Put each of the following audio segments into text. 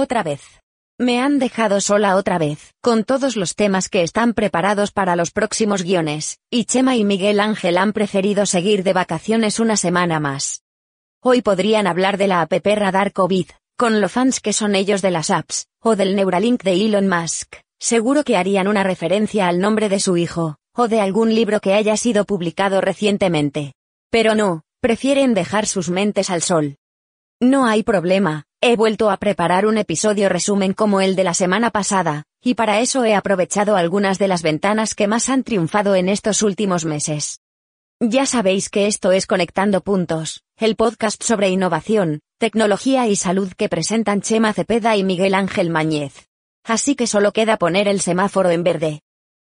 Otra vez. Me han dejado sola otra vez, con todos los temas que están preparados para los próximos guiones, y Chema y Miguel Ángel han preferido seguir de vacaciones una semana más. Hoy podrían hablar de la app Radar COVID, con lo fans que son ellos de las apps, o del Neuralink de Elon Musk, seguro que harían una referencia al nombre de su hijo, o de algún libro que haya sido publicado recientemente. Pero no, prefieren dejar sus mentes al sol. No hay problema, he vuelto a preparar un episodio resumen como el de la semana pasada, y para eso he aprovechado algunas de las ventanas que más han triunfado en estos últimos meses. Ya sabéis que esto es Conectando Puntos, el podcast sobre innovación, tecnología y salud que presentan Chema Cepeda y Miguel Ángel Mañez. Así que solo queda poner el semáforo en verde.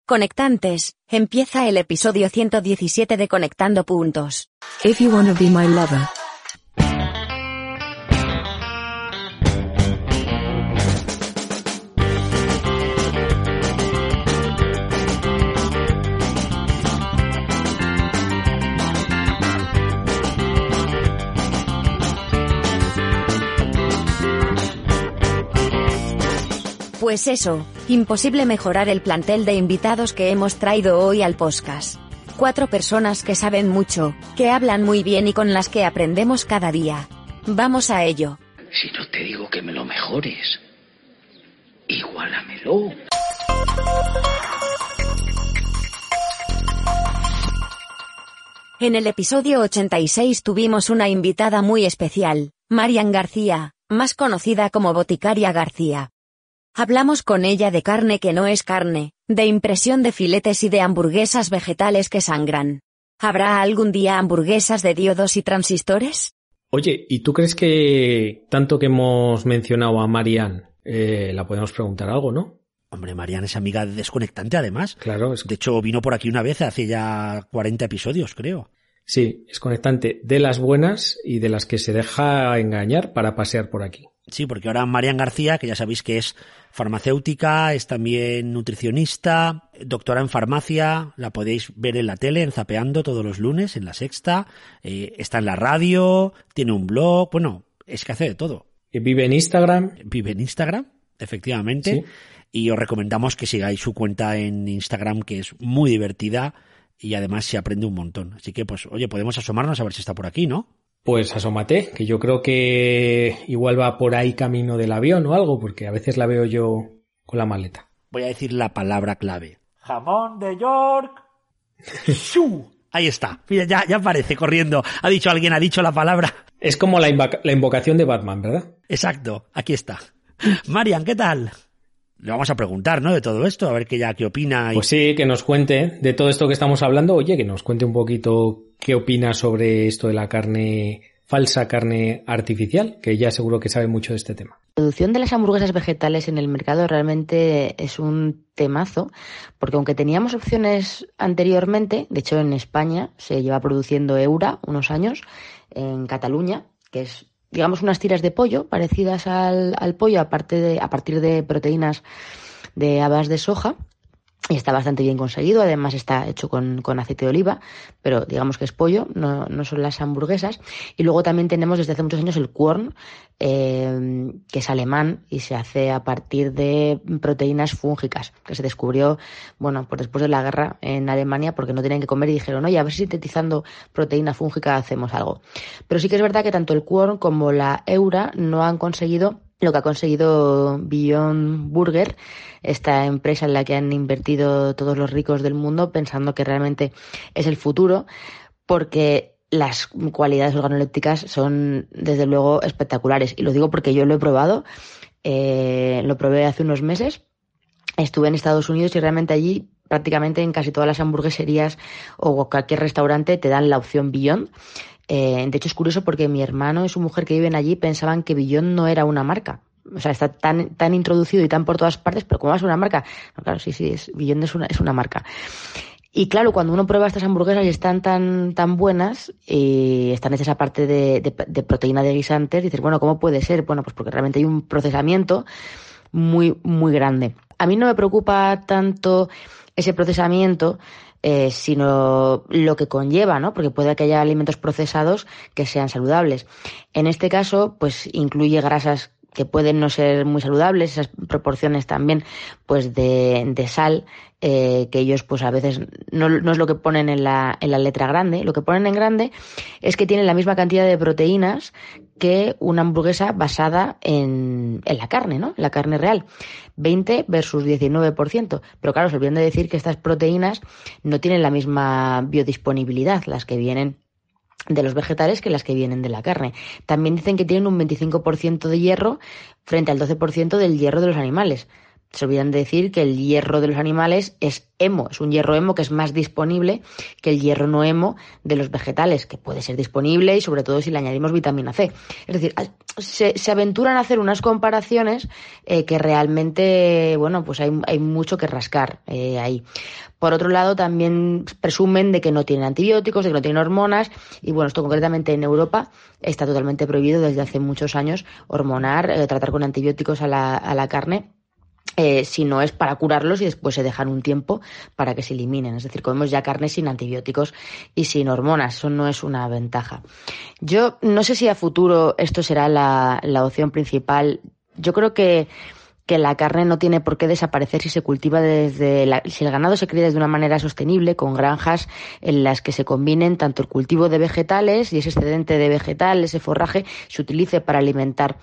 Conectantes, empieza el episodio 117 de Conectando Puntos. Pues eso, imposible mejorar el plantel de invitados que hemos traído hoy al podcast. Cuatro personas que saben mucho, que hablan muy bien y con las que aprendemos cada día. Vamos a ello. Si no te digo que me lo mejores, igualamelo. En el episodio 86 tuvimos una invitada muy especial, Marian García, más conocida como Boticaria García. Hablamos con ella de carne que no es carne, de impresión de filetes y de hamburguesas vegetales que sangran. ¿Habrá algún día hamburguesas de diodos y transistores? Oye, ¿y tú crees que tanto que hemos mencionado a Marian, eh, la podemos preguntar algo, no? Hombre, Marian es amiga de Desconectante, además. Claro, es De hecho, vino por aquí una vez hace ya 40 episodios, creo. Sí, es conectante de las buenas y de las que se deja engañar para pasear por aquí. Sí, porque ahora Marian García, que ya sabéis que es farmacéutica, es también nutricionista, doctora en farmacia, la podéis ver en la tele, en Zapeando todos los lunes, en la sexta, eh, está en la radio, tiene un blog, bueno, es que hace de todo. Y Vive en Instagram. Vive en Instagram, efectivamente, Sí. y os recomendamos que sigáis su cuenta en Instagram, que es muy divertida y además se aprende un montón. Así que, pues, oye, podemos asomarnos a ver si está por aquí, ¿no? Pues asómate, que yo creo que igual va por ahí camino del avión o algo, porque a veces la veo yo con la maleta. Voy a decir la palabra clave. Jamón de York. ¡Shu! Ahí está. Mira, ya, ya aparece corriendo. Ha dicho alguien, ha dicho la palabra. Es como la, invoca- la invocación de Batman, ¿verdad? Exacto. Aquí está. Marian, ¿qué tal? Le vamos a preguntar, ¿no? De todo esto, a ver qué ya qué opina. y- Pues sí, que nos cuente de todo esto que estamos hablando. Oye, que nos cuente un poquito qué opina sobre esto de la carne falsa, carne artificial, que ya seguro que sabe mucho de este tema. La producción de las hamburguesas vegetales en el mercado realmente es un temazo, porque aunque teníamos opciones anteriormente, de hecho en España se lleva produciendo Eura unos años, en Cataluña, que es digamos unas tiras de pollo parecidas al, al pollo aparte de, a partir de proteínas de habas de soja. Y está bastante bien conseguido, además está hecho con, con aceite de oliva, pero digamos que es pollo, no, no son las hamburguesas. Y luego también tenemos desde hace muchos años el Quorn, eh, que es alemán y se hace a partir de proteínas fúngicas, que se descubrió, bueno, pues después de la guerra en Alemania, porque no tenían que comer y dijeron, oye, a ver si sintetizando proteína fúngica hacemos algo. Pero sí que es verdad que tanto el Quorn como la Eura no han conseguido lo que ha conseguido Beyond Burger, esta empresa en la que han invertido todos los ricos del mundo pensando que realmente es el futuro, porque las cualidades organolépticas son desde luego espectaculares. Y lo digo porque yo lo he probado, eh, lo probé hace unos meses, estuve en Estados Unidos y realmente allí prácticamente en casi todas las hamburgueserías o cualquier restaurante te dan la opción Beyond. Eh, de hecho, es curioso porque mi hermano y su mujer que viven allí pensaban que Beyond no era una marca. O sea, está tan, tan introducido y tan por todas partes, pero ¿cómo es una marca? Claro, sí, sí, es, Beyond es una, es una marca. Y claro, cuando uno prueba estas hamburguesas y están tan, tan buenas y están hechas aparte de, de, de proteína de guisantes, dices, bueno, ¿cómo puede ser? Bueno, pues porque realmente hay un procesamiento muy, muy grande. A mí no me preocupa tanto ese procesamiento, eh, sino lo que conlleva, ¿no? Porque puede que haya alimentos procesados que sean saludables. En este caso, pues incluye grasas que pueden no ser muy saludables, esas proporciones también pues de, de sal, eh, que ellos pues a veces no, no, es lo que ponen en la, en la letra grande, lo que ponen en grande es que tienen la misma cantidad de proteínas que una hamburguesa basada en, en la carne, ¿no? La carne real. 20 versus 19%. Pero claro, se olvidan de decir que estas proteínas no tienen la misma biodisponibilidad, las que vienen de los vegetales que las que vienen de la carne. También dicen que tienen un 25% de hierro frente al 12% del hierro de los animales. Se olvidan de decir que el hierro de los animales es hemo, es un hierro hemo que es más disponible que el hierro no hemo de los vegetales, que puede ser disponible y sobre todo si le añadimos vitamina C. Es decir, se, se aventuran a hacer unas comparaciones eh, que realmente, bueno, pues hay, hay mucho que rascar eh, ahí. Por otro lado, también presumen de que no tienen antibióticos, de que no tienen hormonas, y bueno, esto concretamente en Europa está totalmente prohibido desde hace muchos años hormonar, eh, tratar con antibióticos a la, a la carne eh, si no es para curarlos y después se dejan un tiempo para que se eliminen. Es decir, comemos ya carne sin antibióticos y sin hormonas. Eso no es una ventaja. Yo no sé si a futuro esto será la, la opción principal. Yo creo que que la carne no tiene por qué desaparecer si se cultiva desde la, si el ganado se cría de una manera sostenible con granjas en las que se combinen tanto el cultivo de vegetales y ese excedente de vegetal, ese forraje se utilice para alimentar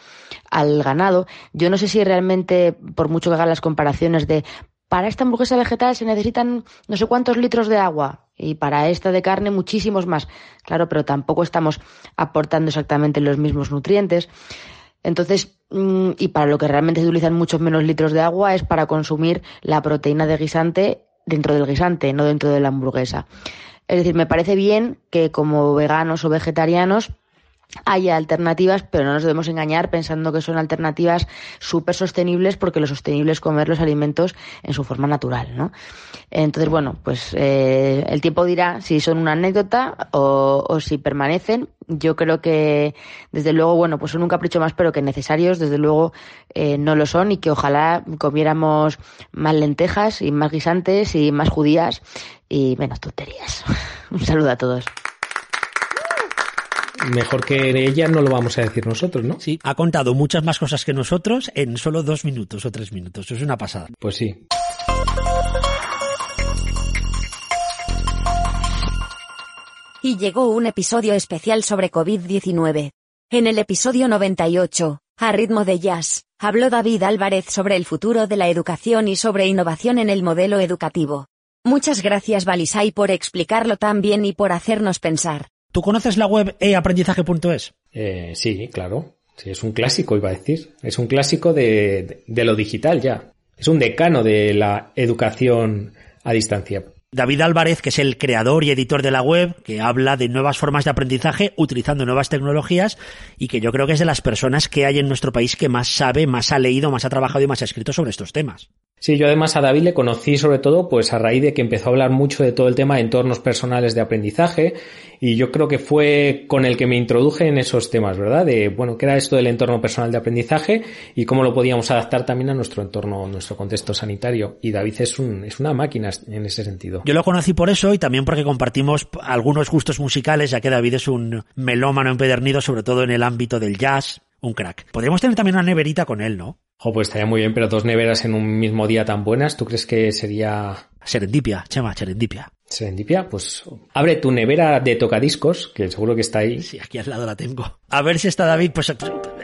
al ganado. Yo no sé si realmente por mucho que hagan las comparaciones de para esta hamburguesa vegetal se necesitan no sé cuántos litros de agua y para esta de carne muchísimos más. Claro, pero tampoco estamos aportando exactamente los mismos nutrientes. Entonces, mm, y para lo que realmente se utilizan muchos menos litros de agua es para consumir la proteína de guisante dentro del guisante, no dentro de la hamburguesa. Es decir, me parece bien que como veganos o vegetarianos haya alternativas, pero no nos debemos engañar pensando que son alternativas súper sostenibles porque lo sostenible es comer los alimentos en su forma natural, ¿no? Entonces, bueno, pues eh, el tiempo dirá si son una anécdota o, si permanecen. Yo creo que, desde luego, bueno, pues son un capricho más, pero que necesarios, desde luego, eh, no lo son y que ojalá comiéramos más lentejas y más guisantes y más judías y menos tonterías. un saludo a todos mejor que ella no lo vamos a decir nosotros, ¿no? Sí, ha contado muchas más cosas que nosotros en solo dos minutos o tres minutos. Es una pasada. Pues sí. Y llegó un episodio especial sobre COVID-19. En el episodio 98, a ritmo de jazz, habló David Álvarez sobre el futuro de la educación y sobre innovación en el modelo educativo. Muchas gracias Balisay por explicarlo tan bien y por hacernos pensar. ¿Tú conoces la web eaprendizaje.es? Eh, sí, claro. Sí, es un clásico, iba a decir. Es un clásico de, de lo digital ya. Es un decano de la educación a distancia. David Álvarez, que es el creador y editor de la web, que habla de nuevas formas de aprendizaje utilizando nuevas tecnologías y que yo creo que es de las personas que hay en nuestro país que más sabe, más ha leído, más ha trabajado y más ha escrito sobre estos temas. Sí, yo además a David le conocí sobre todo pues a raíz de que empezó a hablar mucho de todo el tema de entornos personales de aprendizaje y yo creo que fue con el que me introduje en esos temas, ¿verdad? De, bueno, qué era esto del entorno personal de aprendizaje y cómo lo podíamos adaptar también a nuestro entorno, nuestro contexto sanitario. Y David es, un, es una máquina en ese sentido. Yo lo conocí por eso y también porque compartimos algunos gustos musicales, ya que David es un melómano empedernido, sobre todo en el ámbito del jazz, un crack. Podríamos tener también una neverita con él, ¿no? Oh, pues estaría muy bien, pero dos neveras en un mismo día tan buenas, ¿tú crees que sería...? Serendipia, Chema, serendipia. Serendipia, pues abre tu nevera de tocadiscos, que seguro que está ahí. Sí, aquí al lado la tengo. A ver si está David, pues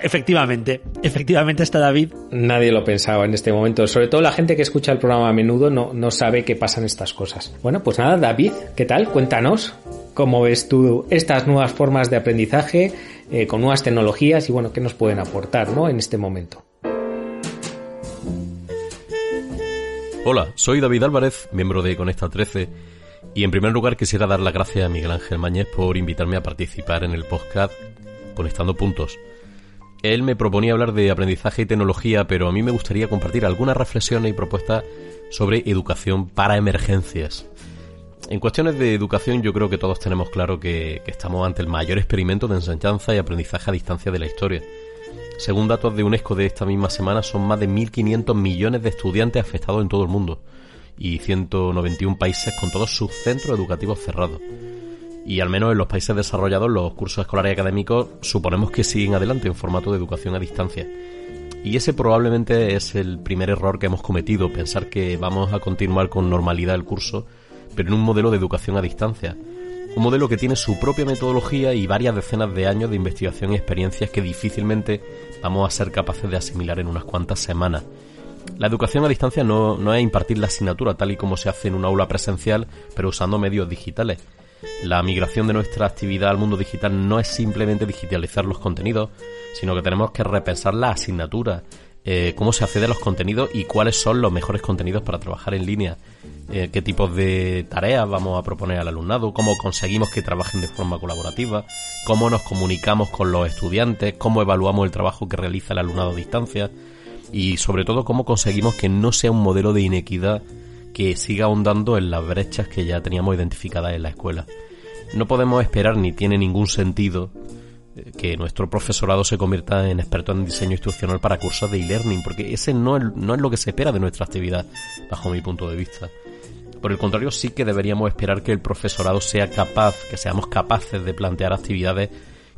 efectivamente, efectivamente está David. Nadie lo pensaba en este momento, sobre todo la gente que escucha el programa a menudo no, no sabe que pasan estas cosas. Bueno, pues nada, David, ¿qué tal? Cuéntanos cómo ves tú estas nuevas formas de aprendizaje eh, con nuevas tecnologías y bueno, qué nos pueden aportar, ¿no? En este momento. Hola, soy David Álvarez, miembro de Conecta 13, y en primer lugar quisiera dar las gracias a Miguel Ángel Mañez por invitarme a participar en el podcast Conectando Puntos. Él me proponía hablar de aprendizaje y tecnología, pero a mí me gustaría compartir algunas reflexiones y propuestas sobre educación para emergencias. En cuestiones de educación yo creo que todos tenemos claro que, estamos ante el mayor experimento de enseñanza y aprendizaje a distancia de la historia según datos de UNESCO de esta misma semana, son más de 1.500 millones de estudiantes afectados en todo el mundo y 191 países con todos sus centros educativos cerrados. y al menos en los países desarrollados los cursos escolares y académicos suponemos que siguen adelante en formato de educación a distancia. Y ese probablemente es el primer error que hemos cometido, pensar que vamos a continuar con normalidad el curso, pero en un modelo de educación a distancia. Un modelo que tiene su propia metodología y varias decenas de años de investigación y experiencias que difícilmente vamos a ser capaces de asimilar en unas cuantas semanas. La educación a distancia no, no es impartir la asignatura tal y como se hace en un aula presencial, pero usando medios digitales. La migración de nuestra actividad al mundo digital no es simplemente digitalizar los contenidos, sino que tenemos que repensar la asignatura, eh, cómo se accede a los contenidos y cuáles son los mejores contenidos para trabajar en línea, eh, qué tipos de tareas vamos a proponer al alumnado, cómo conseguimos que trabajen de forma colaborativa, cómo nos comunicamos con los estudiantes, cómo evaluamos el trabajo que realiza el alumnado a distancia y sobre todo cómo conseguimos que no sea un modelo de inequidad que siga ahondando en las brechas que ya teníamos identificadas en la escuela. No podemos esperar ni tiene ningún sentido que nuestro profesorado se convierta en experto en diseño instruccional para cursos de e-learning, porque ese no es, no es lo que se espera de nuestra actividad, bajo mi punto de vista. Por el contrario, sí que deberíamos esperar que el profesorado sea capaz, que seamos capaces de plantear actividades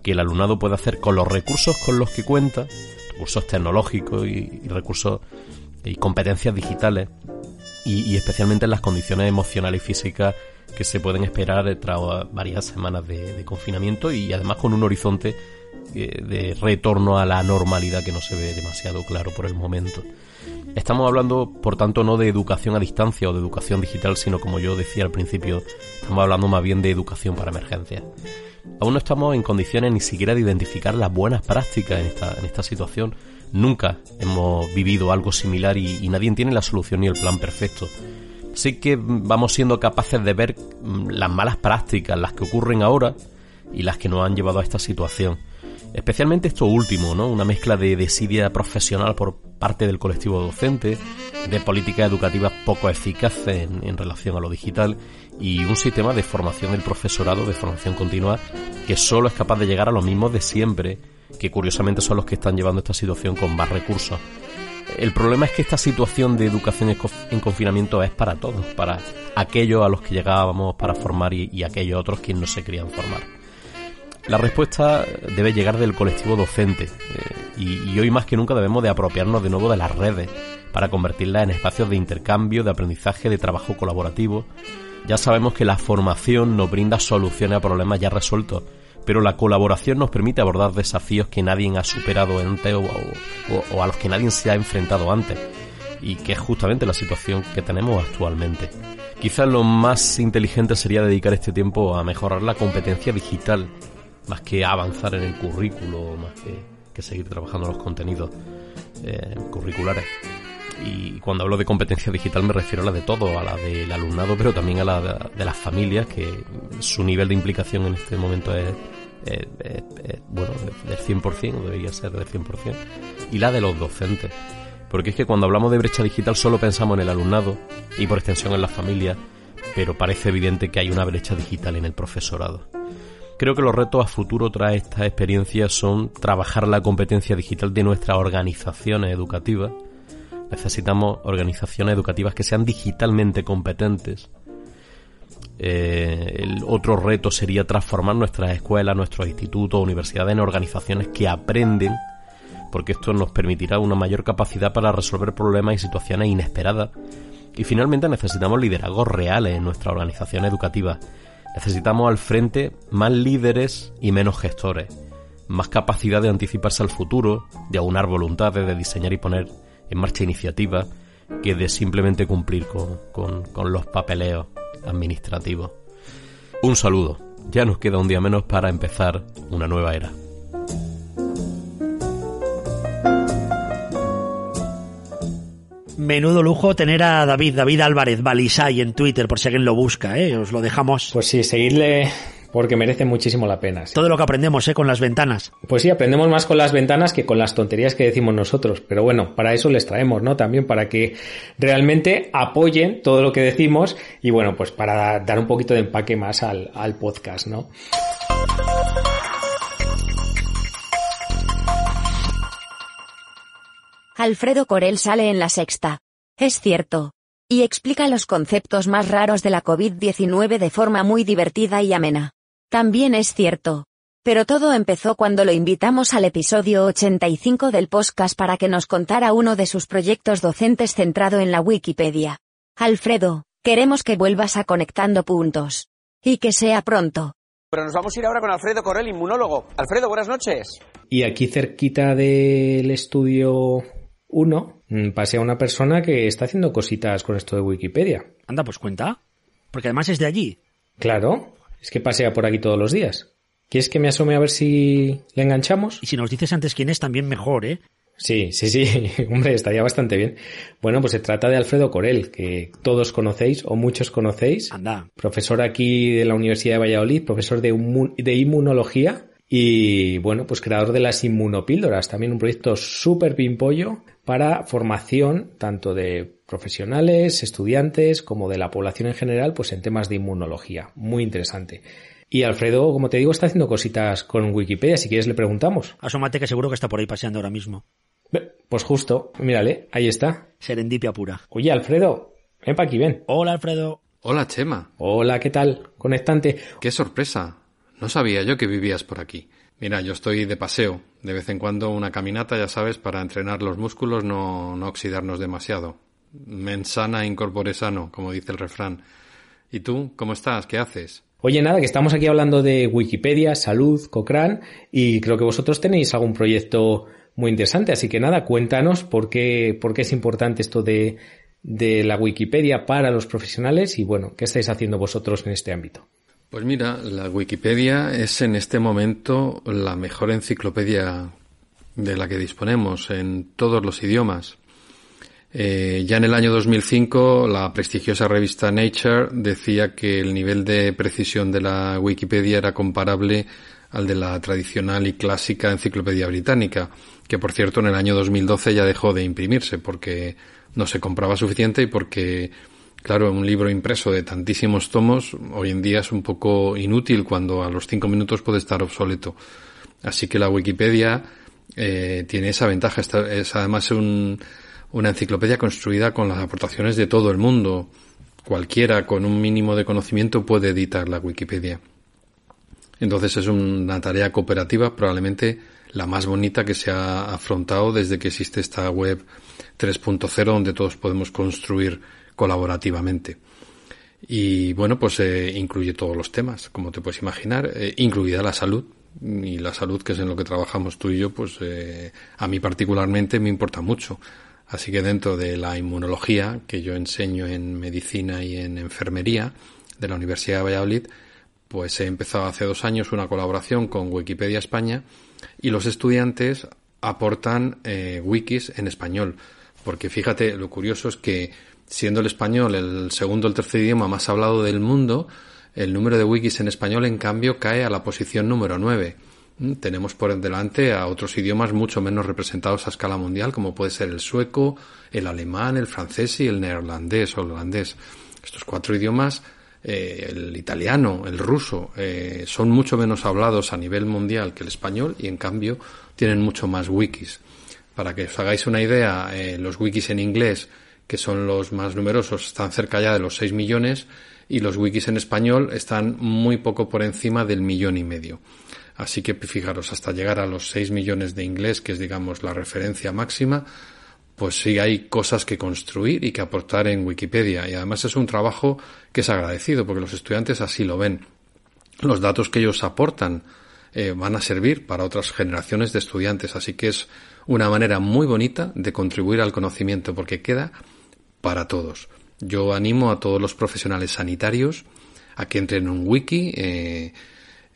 que el alumnado pueda hacer con los recursos con los que cuenta, recursos tecnológicos y, y recursos y competencias digitales, y, especialmente en las condiciones emocionales y físicas que se pueden esperar tras varias semanas de, confinamiento y además con un horizonte eh, de retorno a la normalidad que no se ve demasiado claro por el momento. Estamos hablando, por tanto, no de educación a distancia o de educación digital, sino como yo decía al principio, estamos hablando más bien de educación para emergencias. Aún no estamos en condiciones ni siquiera de identificar las buenas prácticas en esta, en esta situación, Nunca hemos vivido algo similar y, nadie tiene la solución ni el plan perfecto. Sí que vamos siendo capaces de ver mm, las malas prácticas, las que ocurren ahora y las que nos han llevado a esta situación. Especialmente esto último, ¿no? Una mezcla de desidia profesional por parte del colectivo docente, de políticas educativas poco eficaces en, en, relación a lo digital y un sistema de formación del profesorado, de formación continua, que solo es capaz de llegar a lo mismo de siempre que curiosamente son los que están llevando esta situación con más recursos. El problema es que esta situación de educación en confinamiento es para todos, para aquellos a los que llegábamos para formar y, aquellos otros que no se querían formar. La respuesta debe llegar del colectivo docente eh, y, hoy más que nunca debemos de apropiarnos de nuevo de las redes para convertirlas en espacios de intercambio, de aprendizaje, de trabajo colaborativo. Ya sabemos que la formación nos brinda soluciones a problemas ya resueltos pero la colaboración nos permite abordar desafíos que nadie ha superado antes o, a los que nadie se ha enfrentado antes y que es justamente la situación que tenemos actualmente. Quizás lo más inteligente sería dedicar este tiempo a mejorar la competencia digital, más que avanzar en el currículo, más que, seguir trabajando los contenidos eh, curriculares. Y cuando hablo de competencia digital me refiero a la de todo, a la del alumnado, pero también a la de, las familias, que su nivel de implicación en este momento es, bueno, del 100%, debería ser del 100%, y la de los docentes. Porque es que cuando hablamos de brecha digital solo pensamos en el alumnado y por extensión en las familias, pero parece evidente que hay una brecha digital en el profesorado. Creo que los retos a futuro tras esta experiencia son trabajar la competencia digital de nuestras organizaciones educativas, Necesitamos organizaciones educativas que sean digitalmente competentes. Eh, el otro reto sería transformar nuestras escuelas, nuestros institutos, universidades en organizaciones que aprenden, porque esto nos permitirá una mayor capacidad para resolver problemas y situaciones inesperadas. Y finalmente necesitamos liderazgos reales en nuestra organización educativa. Necesitamos al frente más líderes y menos gestores, más capacidad de anticiparse al futuro, de aunar voluntades, de diseñar y poner en marcha iniciativa que de simplemente cumplir con, con los papeleos administrativos. Un saludo. Ya nos queda un día menos para empezar una nueva era. Menudo lujo tener a David, David Álvarez, Balisay en Twitter, por si alguien lo busca, ¿eh? Os lo dejamos. Pues sí, seguirle porque merece muchísimo la pena. Todo lo que aprendemos, ¿eh? Con las ventanas. Pues sí, aprendemos más con las ventanas que con las tonterías que decimos nosotros. Pero bueno, para eso les traemos, ¿no? También para que realmente apoyen todo lo que decimos y bueno, pues para dar un poquito de empaque más al, al podcast, ¿no? Alfredo Corel sale en la sexta. Es cierto. Y explica los conceptos más raros de la COVID-19 de forma muy divertida y amena. También es cierto. Pero todo empezó cuando lo invitamos al episodio 85 del podcast para que nos contara uno de sus proyectos docentes centrado en la Wikipedia. Alfredo, queremos que vuelvas a conectando puntos. Y que sea pronto. Pero nos vamos a ir ahora con Alfredo Correl, inmunólogo. Alfredo, buenas noches. Y aquí cerquita del estudio 1 mm, pasé a una persona que está haciendo cositas con esto de Wikipedia. Anda, pues cuenta. Porque además es de allí. Claro, es que pasea por aquí todos los días. ¿Quieres que me asome a ver si le enganchamos? Y si nos dices antes quién es, también mejor, ¿eh? Sí, sí, sí, hombre, estaría bastante bien. Bueno, pues se trata de Alfredo Corel, que todos conocéis o muchos conocéis. Anda. Profesor aquí de la Universidad de Valladolid, profesor de, de inmunología y, bueno, pues creador de las inmunopíldoras, también un proyecto súper pimpollo para formación tanto de profesionales, estudiantes, como de la población en general, pues en temas de inmunología. Muy interesante. Y Alfredo, como te digo, está haciendo cositas con Wikipedia. Si quieres le preguntamos. Asómate que seguro que está por ahí paseando ahora mismo. Pues justo, mírale, ahí está. Serendipia pura. Oye, Alfredo, ven para aquí, ven. Hola, Alfredo. Hola, Chema. Hola, ¿qué tal? Conectante. Qué sorpresa. No sabía yo que vivías por aquí. Mira, yo estoy de paseo. De vez en cuando una caminata, ya sabes, para entrenar los músculos, no, no oxidarnos demasiado. Mensana incorpore sano, como dice el refrán. ¿Y tú, cómo estás? ¿Qué haces? Oye, nada, que estamos aquí hablando de Wikipedia, salud, Cochrane, y creo que vosotros tenéis algún proyecto muy interesante, así que nada, cuéntanos por qué, por qué es importante esto de, de la Wikipedia para los profesionales y bueno, ¿qué estáis haciendo vosotros en este ámbito? Pues mira, la Wikipedia es en este momento la mejor enciclopedia de la que disponemos en todos los idiomas. Eh, ya en el año 2005, la prestigiosa revista Nature decía que el nivel de precisión de la Wikipedia era comparable al de la tradicional y clásica enciclopedia británica, que por cierto en el año 2012 ya dejó de imprimirse porque no se compraba suficiente y porque, claro, un libro impreso de tantísimos tomos hoy en día es un poco inútil cuando a los cinco minutos puede estar obsoleto. Así que la Wikipedia eh, tiene esa ventaja. es además un, una enciclopedia construida con las aportaciones de todo el mundo. Cualquiera con un mínimo de conocimiento puede editar la Wikipedia. Entonces es una tarea cooperativa, probablemente la más bonita que se ha afrontado desde que existe esta web 3.0 donde todos podemos construir colaborativamente. Y bueno, pues eh, incluye todos los temas, como te puedes imaginar, eh, incluida la salud. Y la salud, que es en lo que trabajamos tú y yo, pues eh, a mí particularmente me importa mucho. Así que dentro de la inmunología, que yo enseño en medicina y en enfermería de la Universidad de Valladolid, pues he empezado hace dos años una colaboración con Wikipedia España y los estudiantes aportan wikis en español. Porque fíjate, lo curioso es que siendo el español el segundo o el tercer idioma más hablado del mundo, el número de wikis en español en cambio cae a la posición número 9. Mm, tenemos por delante a otros idiomas mucho menos representados a escala mundial, como puede ser el sueco, el alemán, el francés y el neerlandés o holandés. Estos cuatro idiomas, eh, el italiano, el ruso, eh, son mucho menos hablados a nivel mundial que el español y en cambio tienen mucho más wikis. Para que os hagáis una idea, eh, los wikis en inglés, que son los más numerosos, están cerca ya de los 6 millones y los wikis en español están muy poco por encima del millón y medio. Así que fijaros, hasta llegar a los 6 millones de inglés, que es digamos la referencia máxima, pues sí hay cosas que construir y que aportar en Wikipedia. Y además es un trabajo que es agradecido porque los estudiantes así lo ven. Los datos que ellos aportan eh, van a servir para otras generaciones de estudiantes. Así que es una manera muy bonita de contribuir al conocimiento porque queda para todos. Yo animo a todos los profesionales sanitarios a que entren en un wiki. Eh,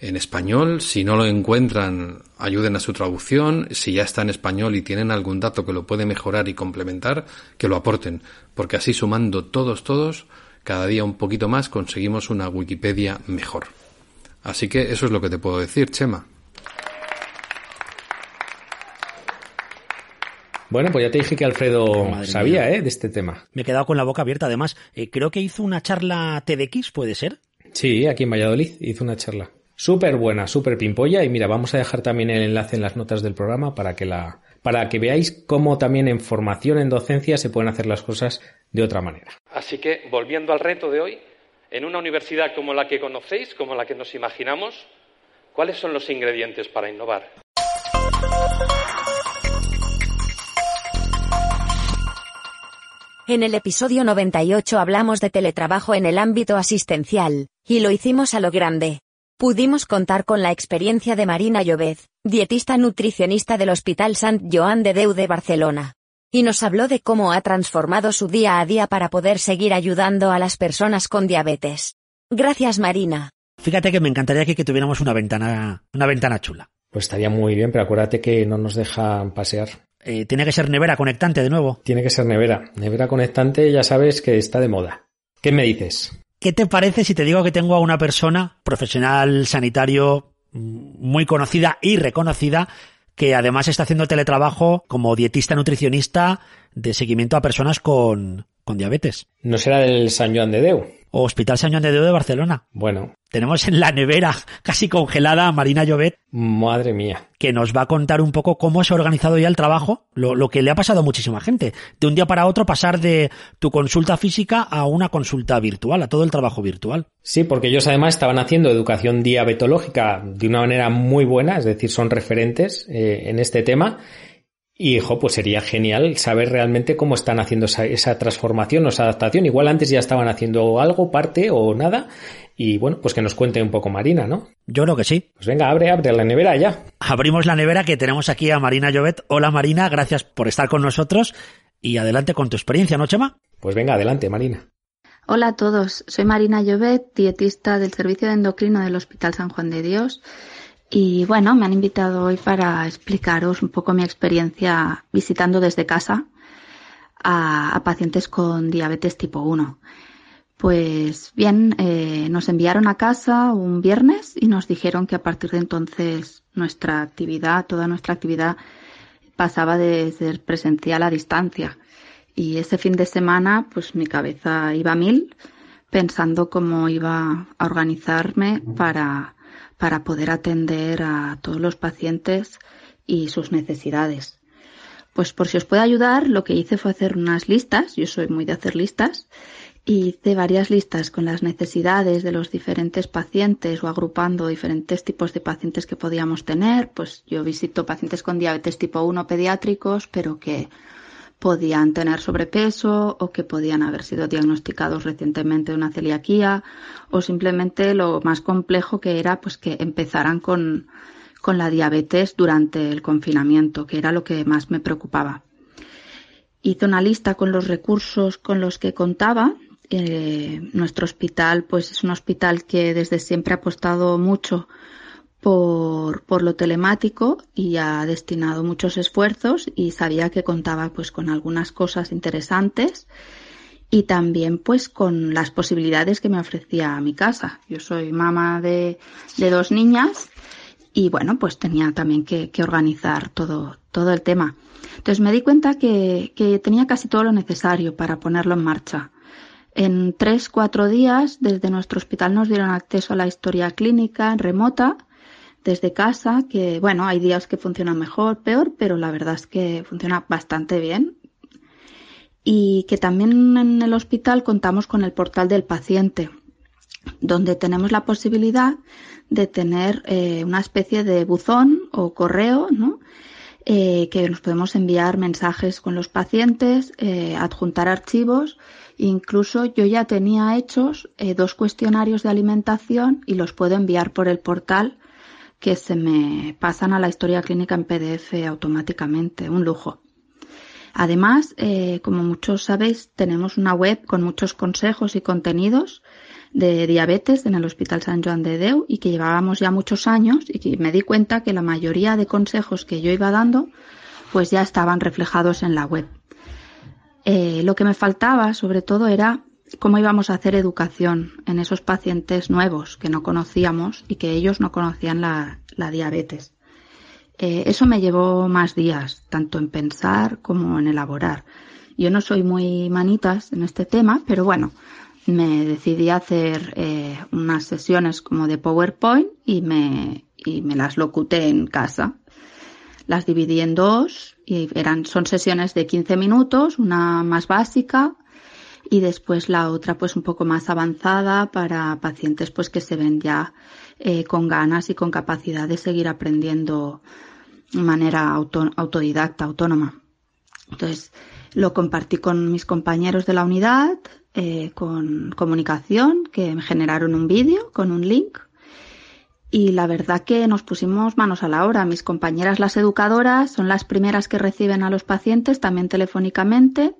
en español. Si no lo encuentran, ayuden a su traducción. Si ya está en español y tienen algún dato que lo puede mejorar y complementar, que lo aporten. Porque así sumando todos, todos, cada día un poquito más conseguimos una Wikipedia mejor. Así que eso es lo que te puedo decir, Chema. Bueno, pues ya te dije que Alfredo sabía ¿eh? de este tema. Me he quedado con la boca abierta. Además, eh, creo que hizo una charla TEDx, ¿puede ser? Sí, aquí en Valladolid hizo una charla. Súper buena, súper pimpolla. Y mira, vamos a dejar también el enlace en las notas del programa para que la, para que veáis cómo también en formación en docencia se pueden hacer las cosas de otra manera. Así que, volviendo al reto de hoy, En una universidad como la que conocéis, como la que nos imaginamos, ¿cuáles son los ingredientes para innovar? En el episodio 98 hablamos de teletrabajo en el ámbito asistencial, y lo hicimos a lo grande. Pudimos contar con la experiencia de Marina Llovez, dietista nutricionista del Hospital Sant Joan de Deu de Barcelona. Y nos habló de cómo ha transformado su día a día para poder seguir ayudando a las personas con diabetes. Gracias Marina. Fíjate que me encantaría que, que tuviéramos una ventana, una ventana chula. Pues estaría muy bien, pero acuérdate que no nos dejan pasear. Eh, tiene que ser nevera conectante de nuevo. Tiene que ser nevera. Nevera conectante ya sabes que está de moda. ¿Qué me dices? ¿Qué te parece si te digo que tengo a una persona, profesional sanitario, mm, muy conocida y reconocida, que además está haciendo teletrabajo como dietista nutricionista de seguimiento a personas con, con diabetes? ¿No será del San Joan de Deu? O Hospital San Joan de Deu de Barcelona. Bueno. Tenemos en la nevera, casi congelada, a Marina Llobet. Madre mía. Que nos va a contar un poco cómo se ha organizado ya el trabajo, lo, lo, que le ha pasado a muchísima gente. De un día para otro pasar de tu consulta física a una consulta virtual, a todo el trabajo virtual. Sí, porque ellos además estaban haciendo educación diabetológica de una manera muy buena, es decir, son referentes eh, en este tema. Y, hijo, pues sería genial saber realmente cómo están haciendo esa, esa, transformación o esa adaptación. Igual antes ya estaban haciendo algo, parte o nada. Y bueno, pues que nos cuente un poco Marina, ¿no? Yo creo que sí. Pues venga, abre, abre la nevera ya. Abrimos la nevera que tenemos aquí a Marina Llobet. Hola Marina, gracias por estar con nosotros. Y adelante con tu experiencia, ¿no, Chema? Pues venga, adelante, Marina. Hola a todos, soy Marina Llobet, dietista del Servicio de Endocrino del Hospital San Juan de Dios. Y bueno, me han invitado hoy para explicaros un poco mi experiencia visitando desde casa a, a pacientes con diabetes tipo 1. Pues bien, eh, nos enviaron a casa un viernes y nos dijeron que a partir de entonces nuestra actividad, toda nuestra actividad pasaba de ser presencial a distancia. Y ese fin de semana, pues mi cabeza iba a mil pensando cómo iba a organizarme para para poder atender a todos los pacientes y sus necesidades. Pues por si os puede ayudar, lo que hice fue hacer unas listas, yo soy muy de hacer listas, hice varias listas con las necesidades de los diferentes pacientes o agrupando diferentes tipos de pacientes que podíamos tener. Pues yo visito pacientes con diabetes tipo 1 pediátricos, pero que podían tener sobrepeso o que podían haber sido diagnosticados recientemente de una celiaquía o simplemente lo más complejo que era pues que empezaran con, con la diabetes durante el confinamiento, que era lo que más me preocupaba. Hice una lista con los recursos con los que contaba. Eh, nuestro hospital pues es un hospital que desde siempre ha apostado mucho por, por lo telemático y ha destinado muchos esfuerzos y sabía que contaba pues con algunas cosas interesantes y también pues con las posibilidades que me ofrecía mi casa. Yo soy mamá de, de dos niñas y bueno, pues tenía también que, que, organizar todo, todo el tema. Entonces me di cuenta que, que tenía casi todo lo necesario para ponerlo en marcha. En tres, cuatro días desde nuestro hospital nos dieron acceso a la historia clínica remota desde casa, que bueno, hay días que funcionan mejor, peor, pero la verdad es que funciona bastante bien. Y que también en el hospital contamos con el portal del paciente, donde tenemos la posibilidad de tener eh, una especie de buzón o correo, ¿no? Eh, que nos podemos enviar mensajes con los pacientes, eh, adjuntar archivos. Incluso yo ya tenía hechos eh, dos cuestionarios de alimentación y los puedo enviar por el portal que se me pasan a la historia clínica en PDF automáticamente, un lujo. Además, como muchos sabéis, tenemos una web con muchos consejos y contenidos de diabetes en el Hospital San Joan de Deu y que llevábamos ya muchos años y que me di cuenta que la mayoría de consejos que yo iba dando pues ya estaban reflejados en la web. Eh, lo que me faltaba sobre todo era cómo íbamos a hacer educación en esos pacientes nuevos que no conocíamos y que ellos no conocían la, la diabetes. Eh, eso me llevó más días, tanto en pensar como en elaborar. Yo no soy muy manitas en este tema, pero bueno, me decidí a hacer eh, unas sesiones como de PowerPoint y me, y me las locuté en casa. Las dividí en dos y eran, son sesiones de 15 minutos, una más básica y después la otra pues un poco más avanzada para pacientes pues que se ven ya eh, con ganas y con capacidad de seguir aprendiendo de manera autodidacta, autónoma. Entonces lo compartí con mis compañeros de la unidad, eh, con comunicación, que generaron un vídeo con un link y la verdad que nos pusimos manos a la obra. Mis compañeras las educadoras son las primeras que reciben a los pacientes también telefónicamente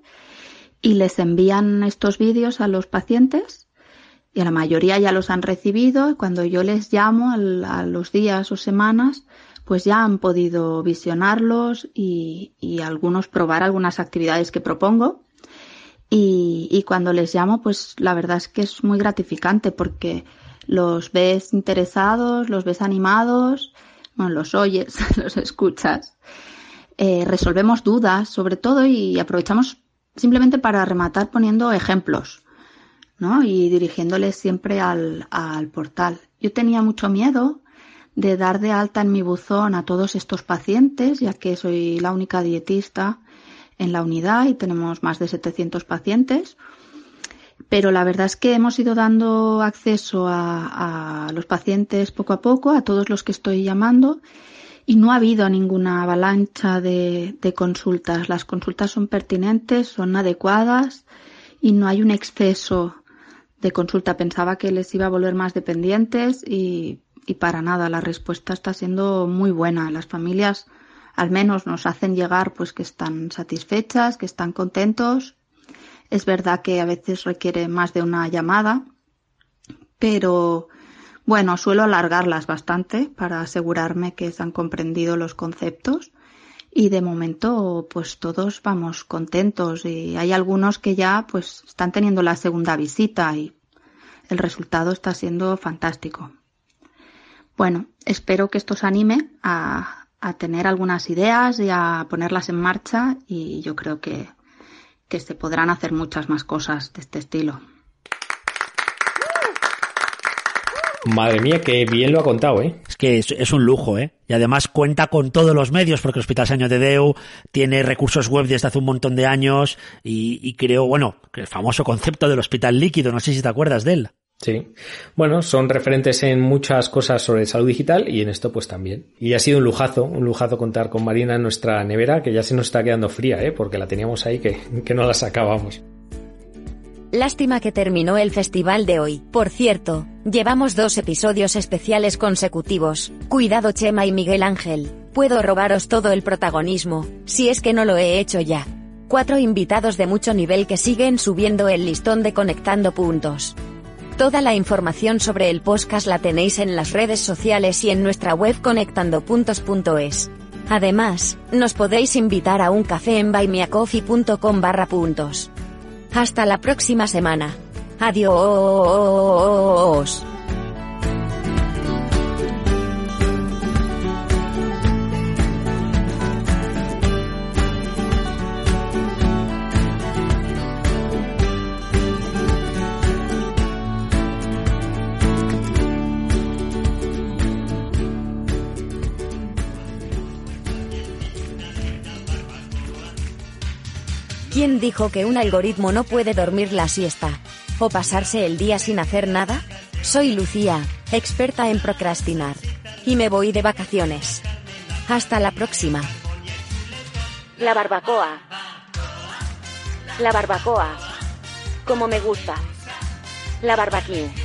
y les envían estos vídeos a los pacientes y a la mayoría ya los han recibido. Cuando yo les llamo a los días o semanas, pues ya han podido visionarlos y, algunos probar algunas actividades que propongo. Y, y cuando les llamo, pues la verdad es que es muy gratificante porque los ves interesados, los ves animados, bueno, los oyes, los escuchas. Eh, resolvemos dudas, sobre todo, y aprovechamos simplemente para rematar poniendo ejemplos, ¿no? Y dirigiéndoles siempre al, al portal. Yo tenía mucho miedo de dar de alta en mi buzón a todos estos pacientes, ya que soy la única dietista en la unidad y tenemos más de 700 pacientes pero la verdad es que hemos ido dando acceso a, los pacientes poco a poco, a todos los que estoy llamando, y no ha habido ninguna avalancha de, consultas. Las consultas son pertinentes, son adecuadas y no hay un exceso de consulta. Pensaba que les iba a volver más dependientes y, y para nada. La respuesta está siendo muy buena. Las familias al menos nos hacen llegar pues que están satisfechas, que están contentos. Es verdad que a veces requiere más de una llamada, pero bueno, suelo alargarlas bastante para asegurarme que se han comprendido los conceptos. Y de momento pues todos vamos contentos. Y hay algunos que ya pues están teniendo la segunda visita y el resultado está siendo fantástico. Bueno, espero que esto os anime a, a tener algunas ideas y a ponerlas en marcha y yo creo que que se podrán hacer muchas más cosas de este estilo. Madre mía, qué bien lo ha contado, ¿eh? Es que es, un lujo, ¿eh? Y además cuenta con todos los medios, porque el Hospital Saño de Deu tiene recursos web desde hace un montón de años y, y creo, bueno, el famoso concepto del hospital líquido, no sé si te acuerdas de él. Sí. Bueno, son referentes en muchas cosas sobre salud digital y en esto pues también. Y ha sido un lujazo, un lujazo contar con Marina en nuestra nevera, que ya se nos está quedando fría, ¿eh? porque la teníamos ahí que, que no la sacábamos. Lástima que terminó el festival de hoy. Por cierto, llevamos dos episodios especiales consecutivos. Cuidado Chema y Miguel Ángel. Puedo robaros todo el protagonismo, si es que no lo he hecho ya. Cuatro invitados de mucho nivel que siguen subiendo el listón de conectando puntos. Toda la información sobre el podcast la tenéis en las redes sociales y en nuestra web conectandopuntos.es. Además, nos podéis invitar a un café en buymeacoffee.com barra puntos. Hasta la próxima semana. Adiós. ¿Quién dijo que un algoritmo no puede dormir la siesta? ¿O pasarse el día sin hacer nada? Soy Lucía, experta en procrastinar. Y me voy de vacaciones. Hasta la próxima. La barbacoa. La barbacoa. Como me gusta. La barbecue.